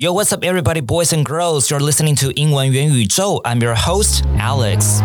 Yo, what's up, everybody, boys and girls? You're listening to 英文元宇宙. I'm your host, Alex.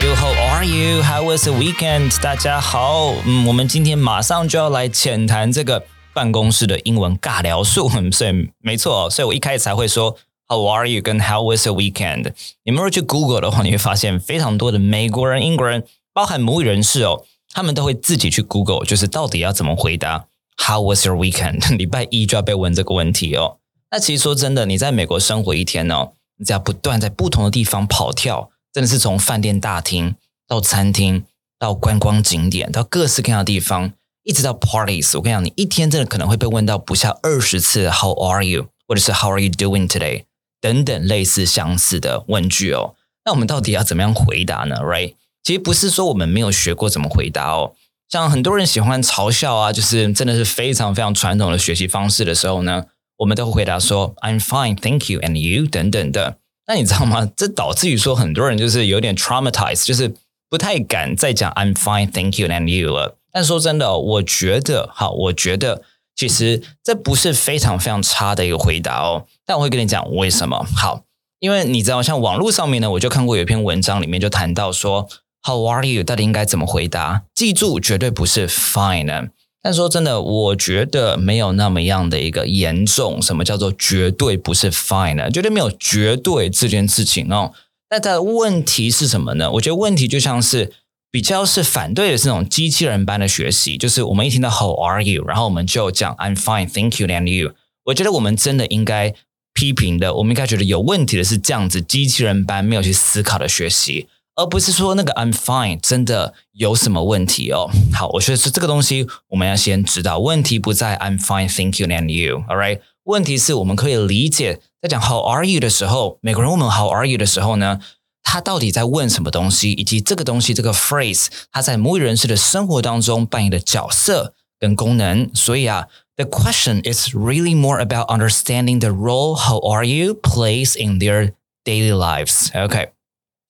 Yo, how are you? How was the weekend? 大家好，嗯，我们今天马上就要来浅谈这个办公室的英文尬聊术。所以没错，所以我一开始才会说 How are you? 跟 How was the weekend? 你们如果去 Google 的话，你会发现非常多的美国人、英国人，包含母语人士哦，他们都会自己去 Google，就是到底要怎么回答。 How was your weekend？礼拜一就要被问这个问题哦。那其实说真的，你在美国生活一天哦，你只要不断在不同的地方跑跳，真的是从饭店大厅到餐厅到观光景点到各式各样的地方，一直到 parties。我跟你讲，你一天真的可能会被问到不下二十次 How are you？或者是 How are you doing today？等等类似相似的问句哦。那我们到底要怎么样回答呢？Right？其实不是说我们没有学过怎么回答哦。像很多人喜欢嘲笑啊，就是真的是非常非常传统的学习方式的时候呢，我们都会回答说 "I'm fine, thank you, and you" 等等的。那你知道吗？这导致于说很多人就是有点 traumatized，就是不太敢再讲 "I'm fine, thank you, and you" 了。但说真的，我觉得好，我觉得其实这不是非常非常差的一个回答哦。但我会跟你讲为什么。好，因为你知道，像网络上面呢，我就看过有一篇文章里面就谈到说。How are you？到底应该怎么回答？记住，绝对不是 fine。但说真的，我觉得没有那么样的一个严重。什么叫做绝对不是 fine？绝对没有绝对这件事情哦。那它的问题是什么呢？我觉得问题就像是比较是反对的是那种机器人般的学习，就是我们一听到 How are you？然后我们就讲 I'm fine，Thank you，and you。我觉得我们真的应该批评的，我们应该觉得有问题的是这样子机器人般没有去思考的学习。而不是说那个 I'm fine 真的有什么问题哦。好，我觉得是这个东西我们要先知道，问题不在 I'm fine, thank you and you，all right？问题是我们可以理解，在讲 How are you 的时候，美国人问我们 How are you 的时候呢，他到底在问什么东西，以及这个东西这个 phrase 它在母语人士的生活当中扮演的角色跟功能。所以啊，the question is really more about understanding the role How are you plays in their daily lives. OK。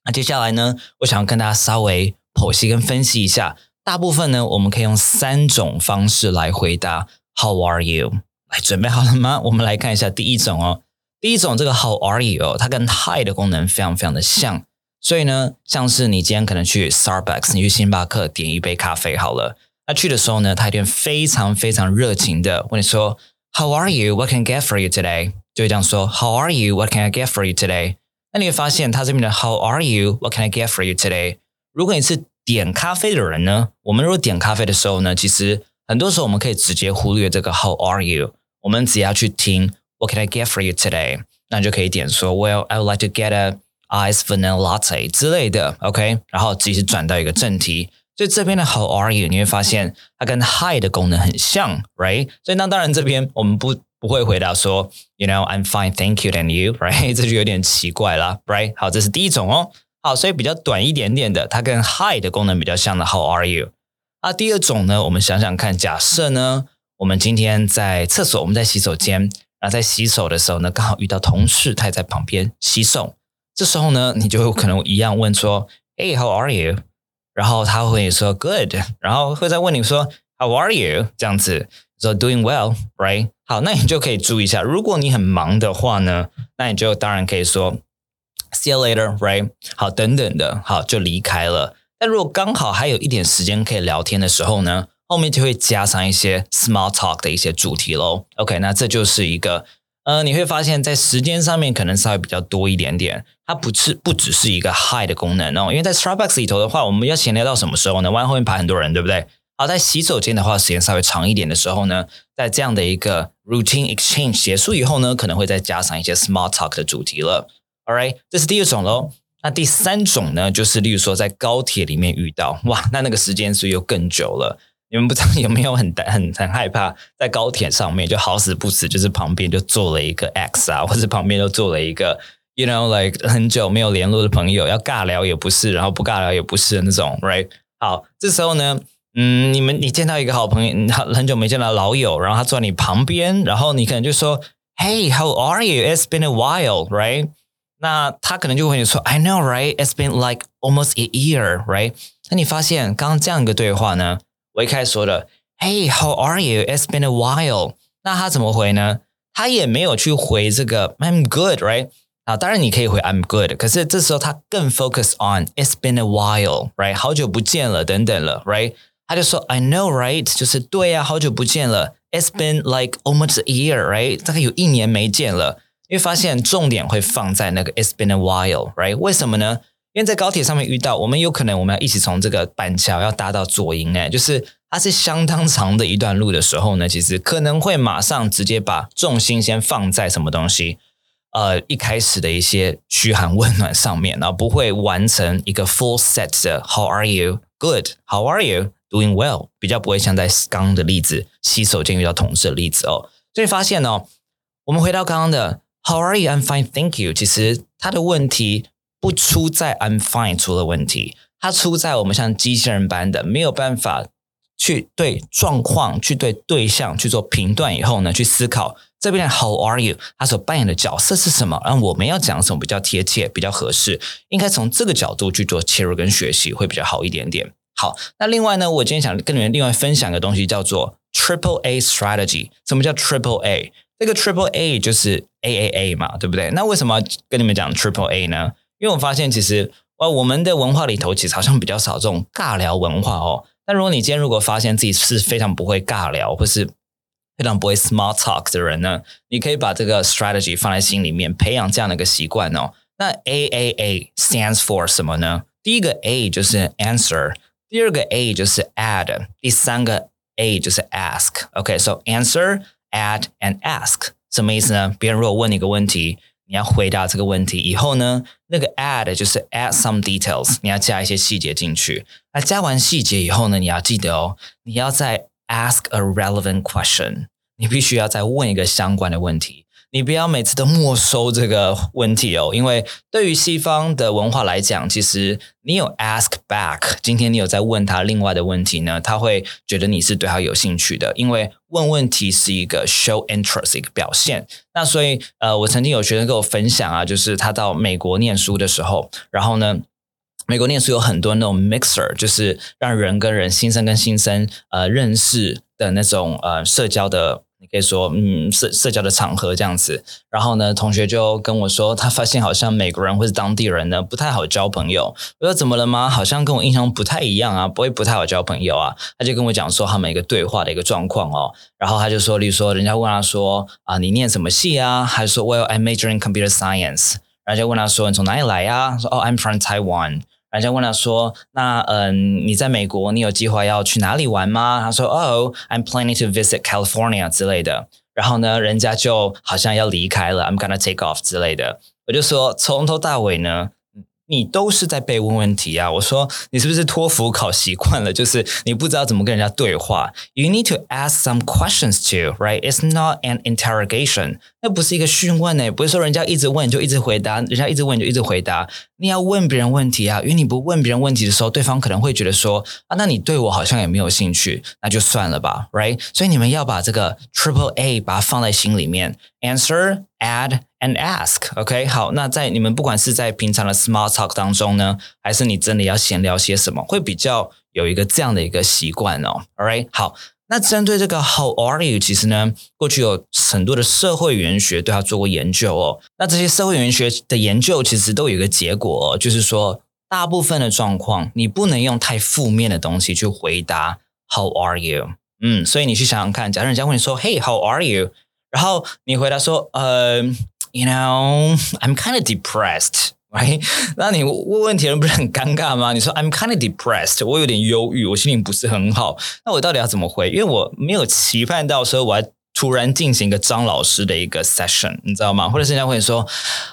那接下来呢，我想要跟大家稍微剖析跟分析一下。大部分呢，我们可以用三种方式来回答 “How are you？” 来，准备好了吗？我们来看一下第一种哦。第一种这个 “How are you？” 它跟 “Hi” 的功能非常非常的像。所以呢，像是你今天可能去 Starbucks，你去星巴克点一杯咖啡好了。那去的时候呢，他一定非常非常热情的问你说 “How are you？What can I get for you today？” 就会这样说 “How are you？What can I get for you today？” 那你会发现，他这边的 How are you? What can I get for you today? 如果你是点咖啡的人呢，我们如果点咖啡的时候呢，其实很多时候我们可以直接忽略这个 How are you？我们只要去听 What can I get for you today？那你就可以点说 Well, I would like to get a ice vanilla latte 之类的，OK？然后直接转到一个正题。所以这边的 How are you？你会发现它跟 Hi 的功能很像，Right？所以那当然这边我们不。不会回答说，You know, I'm fine, thank you, and you, right？这就有点奇怪啦，right？好，这是第一种哦。好，所以比较短一点点的，它跟 Hi 的功能比较像的，How are you？啊，第二种呢，我们想想看，假设呢，我们今天在厕所，我们在洗手间，然后在洗手的时候呢，刚好遇到同事，他也在旁边洗手，这时候呢，你就有可能一样问说，Hey, how are you？然后他会说 Good，然后会再问你说 How are you？这样子。So doing well, right？好，那你就可以注意一下，如果你很忙的话呢，那你就当然可以说 see you later, right？好，等等的，好就离开了。但如果刚好还有一点时间可以聊天的时候呢，后面就会加上一些 small talk 的一些主题喽。OK，那这就是一个呃，你会发现在时间上面可能稍微比较多一点点，它不是不只是一个 high 的功能哦，因为在 Starbucks 里头的话，我们要闲聊到什么时候呢？弯后面排很多人，对不对？好，在洗手间的话，时间稍微长一点的时候呢，在这样的一个 routine exchange 结束以后呢，可能会再加上一些 small talk 的主题了。All right，这是第二种喽。那第三种呢，就是例如说在高铁里面遇到，哇，那那个时间是又更久了。你们不知道有没有很很很害怕，在高铁上面就好死不死，就是旁边就坐了一个 X 啊，或者旁边就坐了一个 you know like 很久没有联络的朋友，要尬聊也不是，然后不尬聊也不是的那种，right？好，这时候呢。嗯，你们你见到一个好朋友，很很久没见到老友，然后他坐在你旁边，然后你可能就说，Hey, how are you? It's been a while, right? 那他可能就会说，I know, right? It's been like almost a year, right? 那你发现刚刚这样一个对话呢，我一开始说的，Hey, how are you? It's been a while， 那他怎么回呢？他也没有去回这个 I'm good, right？啊，当然你可以回 I'm good，可是这时候他更 focus on It's been a while, right？好久不见了，等等了，right？ 他就说 I know, right？就是对呀，好久不见了。It's been like almost a year, right？大概有一年没见了。因为发现重点会放在那个 It's been a while, right？为什么呢？因为在高铁上面遇到，我们有可能我们要一起从这个板桥要搭到左营，哎，就是它是相当长的一段路的时候呢，其实可能会马上直接把重心先放在什么东西。呃，一开始的一些嘘寒问暖上面，然后不会完成一个 full set 的 How are you? Good. How are you? Doing well. 比较不会像在刚刚的例子，洗手间遇到同事的例子哦。所以发现哦，我们回到刚刚的 How are you? I'm fine, thank you. 其实它的问题不出在 I'm fine 出了问题，它出在我们像机器人般的没有办法去对状况、去对对象去做评断以后呢，去思考。这边的 How are you？他所扮演的角色是什么？然后我们要讲什么比较贴切、比较合适？应该从这个角度去做切入跟学习会比较好一点点。好，那另外呢，我今天想跟你们另外分享一个东西，叫做 Triple A Strategy。什么叫 Triple A？这个 Triple A 就是 A A A 嘛，对不对？那为什么跟你们讲 Triple A 呢？因为我发现其实呃，我们的文化里头其实好像比较少这种尬聊文化哦。但如果你今天如果发现自己是非常不会尬聊，或是非常不会 small talk 的人呢，你可以把这个 strategy 放在心里面，培养这样的一个习惯哦。那 A A A stands for 什么呢？第一个 A 就是 answer，第二个 A 就是 add，第三个 A 就是 ask。OK，so answer, add and ask 什么意思呢？别人如果问你一个问题，你要回答这个问题以后呢，那个 add 就是 add some details，你要加一些细节进去。那加完细节以后呢，你要记得哦，你要在 ask a relevant question，你必须要再问一个相关的问题。你不要每次都没收这个问题哦，因为对于西方的文化来讲，其实你有 ask back，今天你有在问他另外的问题呢，他会觉得你是对他有兴趣的，因为问问题是一个 show interest 一个表现。那所以呃，我曾经有学生跟我分享啊，就是他到美国念书的时候，然后呢。美国念书有很多那种 mixer，就是让人跟人、新生跟新生呃认识的那种呃社交的，你可以说嗯社社交的场合这样子。然后呢，同学就跟我说，他发现好像美国人或是当地人呢不太好交朋友。我说怎么了吗？好像跟我印象不太一样啊，不会不太好交朋友啊。他就跟我讲说他们一个对话的一个状况哦。然后他就说，例如说人家问他说啊你念什么系啊？还是说 Well I'm majoring computer science。然后就问他说你从哪里来呀？说哦 I'm from Taiwan。人家问他说：“那嗯，你在美国，你有计划要去哪里玩吗？”他说：“Oh, I'm planning to visit California 之类的。”然后呢，人家就好像要离开了，“I'm gonna take off” 之类的。我就说，从头到尾呢。你都是在被问问题啊！我说你是不是托福考习惯了？就是你不知道怎么跟人家对话。You need to ask some questions too, right? It's not an interrogation. 那不是一个询问呢，不是说人家一直问就一直回答，人家一直问就一直回答。你要问别人问题啊，因为你不问别人问题的时候，对方可能会觉得说啊，那你对我好像也没有兴趣，那就算了吧，right？所以你们要把这个 Triple A 把它放在心里面，Answer, Add。And ask, OK，好，那在你们不管是在平常的 small talk 当中呢，还是你真的要闲聊些什么，会比较有一个这样的一个习惯哦。All right，好，那针对这个 How are you？其实呢，过去有很多的社会语言学对它做过研究哦。那这些社会语言学的研究其实都有一个结果，就是说，大部分的状况你不能用太负面的东西去回答 How are you？嗯，所以你去想想看，假如人家问你说 Hey，How are you？然后你回答说呃。You know, I'm kind of depressed, right? 那你问问题人不是很尴尬吗？你说 I'm kind of depressed，我有点忧郁，我心情不是很好。那我到底要怎么回？因为我没有期盼到说我要突然进行一个张老师的一个 session，你知道吗？或者人家会说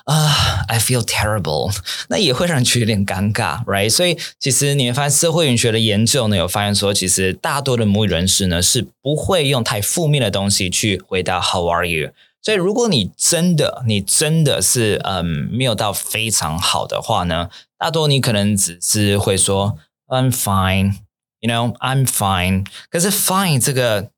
啊，I feel terrible，那也会让人觉得有点尴尬，right？所以其实你会发现社会语学的研究呢，有发现说，其实大多的母语人士呢是不会用太负面的东西去回答 How are you？所以，如果你真的，你真的是，嗯，没有到非常好的话呢，大多你可能只是会说 "I'm fine"，you know，"I'm fine"。可是 "fine" 这个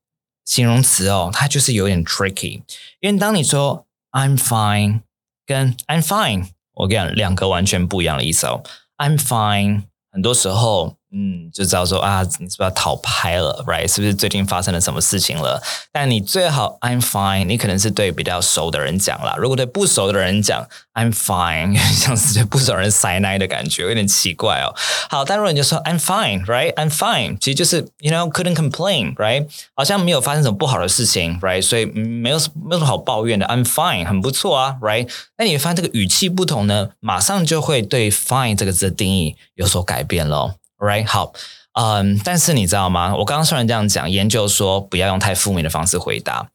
形容词哦，它就是有点 tricky，因为当你说 "I'm fine" 跟 "I'm fine"，我跟你讲，两个完全不一样的意思哦。"I'm fine" 很多时候嗯，就知道说啊，你是不是要逃拍了，right？是不是最近发生了什么事情了？但你最好 I'm fine，你可能是对比较熟的人讲啦。如果对不熟的人讲 I'm fine，像是对不熟人塞奶的感觉，有点奇怪哦。好，但如果你就说 I'm fine，right？I'm fine，其实就是 you know couldn't complain，right？好像没有发生什么不好的事情，right？所以没有没有什么好抱怨的，I'm fine，很不错啊，right？那你会发现这个语气不同呢，马上就会对 fine 这个字的定义有所改变喽。Right，好，嗯，但是你知道吗？我刚刚虽然这样讲，研究说不要用太负面的方式回答。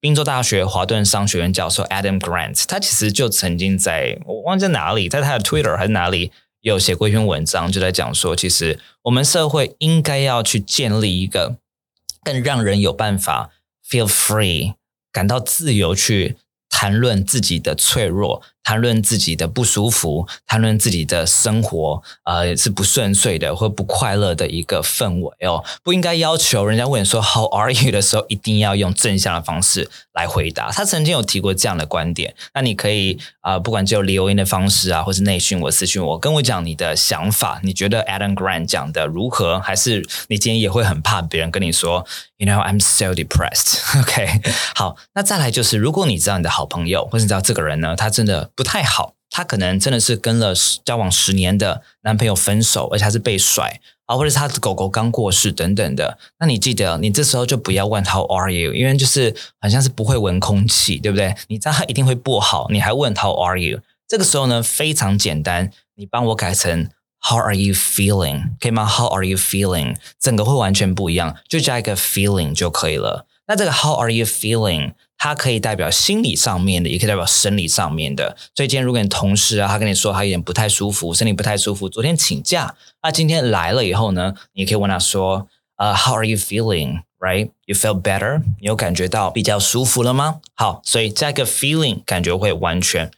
宾州大学华顿商学院教授 Adam Grant，他其实就曾经在我忘记在哪里，在他的 Twitter 还是哪里有写过一篇文章，就在讲说，其实我们社会应该要去建立一个更让人有办法 feel free，感到自由去谈论自己的脆弱。谈论自己的不舒服，谈论自己的生活，呃，是不顺遂的或不快乐的一个氛围哦。不应该要求人家问说 “How are you” 的时候，一定要用正向的方式来回答。他曾经有提过这样的观点。那你可以啊，不管就留言的方式啊，或是内训我、私讯我，跟我讲你的想法。你觉得 Adam Grant 讲的如何？还是你今天也会很怕别人跟你说，“You know, I'm so depressed.” OK，好，那再来就是，如果你知道你的好朋友，或是你知道这个人呢，他真的。不太好，他可能真的是跟了交往十年的男朋友分手，而且他是被甩啊，或者是他的狗狗刚过世等等的。那你记得，你这时候就不要问 How are you，因为就是好像是不会闻空气，对不对？你知道他一定会不好，你还问 How are you？这个时候呢，非常简单，你帮我改成 How are you feeling？可以吗？How are you feeling？整个会完全不一样，就加一个 feeling 就可以了。那这个 How are you feeling？它可以代表心理上面的，也可以代表生理上面的。所以今天如果你同事啊，他跟你说他有点不太舒服，身体不太舒服，昨天请假，那今天来了以后呢，你可以问他说，呃，How are you feeling? Right? You feel better? 你有感觉到比较舒服了吗？好，所以加一个 feeling，感觉会完全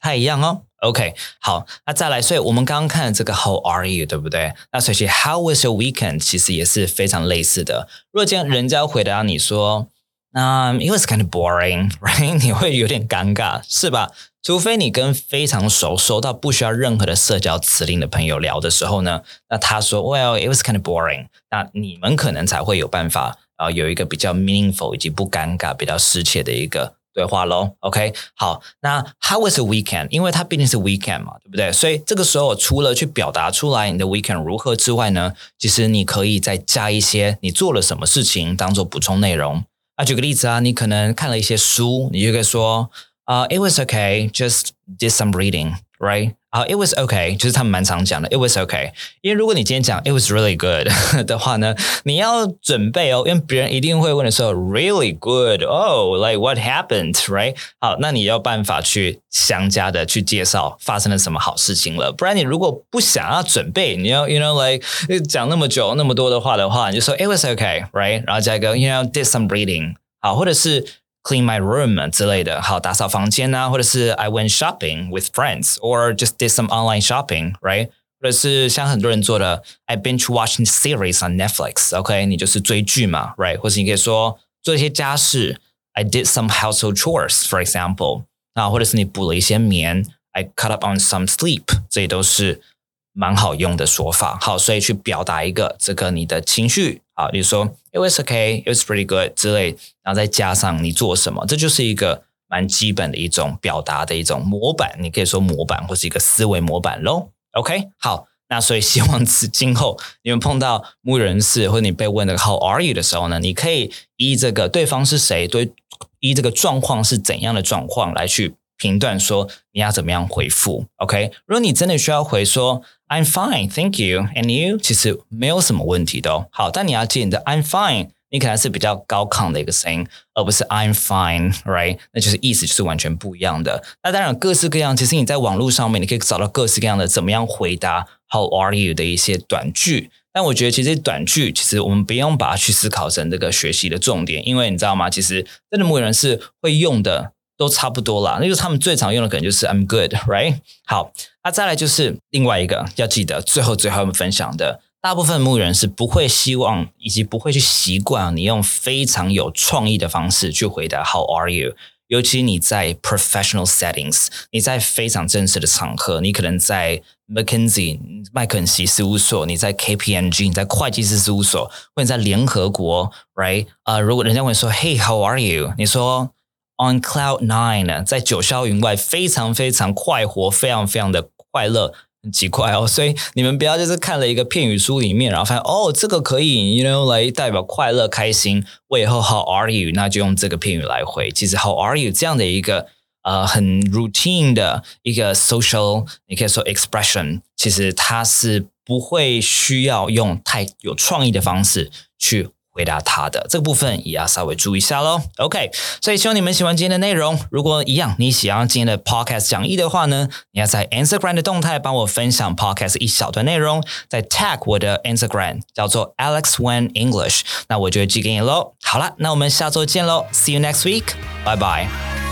太一样哦。OK，好，那再来，所以我们刚刚看的这个 How are you，对不对？那所以 How was your weekend？其实也是非常类似的。如果今天人家回答你说，那 it was kind of boring，right？你会有点尴尬，是吧？除非你跟非常熟、熟到不需要任何的社交辞令的朋友聊的时候呢，那他说 well it was kind of boring，那你们可能才会有办法啊，有一个比较 meaningful 以及不尴尬、比较失切的一个对话喽。OK，好，那 how was the weekend？因为它毕竟是 weekend 嘛，对不对？所以这个时候除了去表达出来你的 weekend 如何之外呢，其实你可以再加一些你做了什么事情当做补充内容。那，举个例子啊，你可能看了一些书，你就可以说，啊，It was okay, just did some reading, right? 啊，It was okay，就是他们蛮常讲的，It was okay。因为如果你今天讲 It was really good 的话呢，你要准备哦，因为别人一定会问你说，Really good，哦，Like what happened，right？好，那你要办法去相加的去介绍发生了什么好事情了。不然你如果不想要准备，你要 You know，like 讲那么久那么多的话的话，你就说 It was okay，right？然后加一个 You know did some reading，好，或者是。clean my room 之类的，好打扫房间啊，或者是 I went shopping with friends or just did some online shopping, right? 或者是像很多人做的，I binge watching series on Netflix. OK，你就是追剧嘛，right？或者你可以说做一些家事，I did some household chores, for example. 啊，或者是你补了一些眠，I cut up on some sleep. 这也都是蛮好用的说法。好，所以去表达一个这个你的情绪 啊，比如说 It was okay, it was pretty good 之类，然后再加上你做什么，这就是一个蛮基本的一种表达的一种模板。你可以说模板或是一个思维模板喽。OK，好，那所以希望此今后你们碰到牧人士或者你被问的 How are you 的时候呢，你可以依这个对方是谁，对依这个状况是怎样的状况来去。评断说你要怎么样回复，OK？如果你真的需要回说 I'm fine, thank you, and you，其实没有什么问题的哦。好，但你要记得 I'm fine，你可能是比较高亢的一个声音，而不是 I'm fine，right？那就是意思就是完全不一样的。那当然各式各样，其实你在网络上面你可以找到各式各样的怎么样回答 How are you 的一些短句。但我觉得其实短句其实我们不用把它去思考成这个学习的重点，因为你知道吗？其实真的母语人是会用的。都差不多啦，那就是他们最常用的可能就是 I'm good，right？好，那再来就是另外一个要记得，最后最后我们分享的，大部分牧人是不会希望以及不会去习惯你用非常有创意的方式去回答 How are you？尤其你在 professional settings，你在非常正式的场合，你可能在 McKinsey 麦肯锡事务所，你在 KPMG，你在会计师事务所，或者在联合国，right？啊，如果人家问说，Hey，how are you？你说 On cloud nine，在九霄云外，非常非常快活，非常非常的快乐。很奇怪哦，所以你们不要就是看了一个片语书里面，然后发现哦，这个可以，you know，来代表快乐、开心。我以后 How are you？那就用这个片语来回。其实 How are you 这样的一个呃很 routine 的一个 social，你可以说 expression，其实它是不会需要用太有创意的方式去。回答他的这个部分也要稍微注意一下喽。OK，所以希望你们喜欢今天的内容。如果一样你喜欢今天的 Podcast 讲义的话呢，你要在 Instagram 的动态帮我分享 Podcast 一小段内容，再 tag 我的 Instagram 叫做 Alex Wen English，那我就寄给你喽。好了，那我们下周见喽，See you next week，拜拜。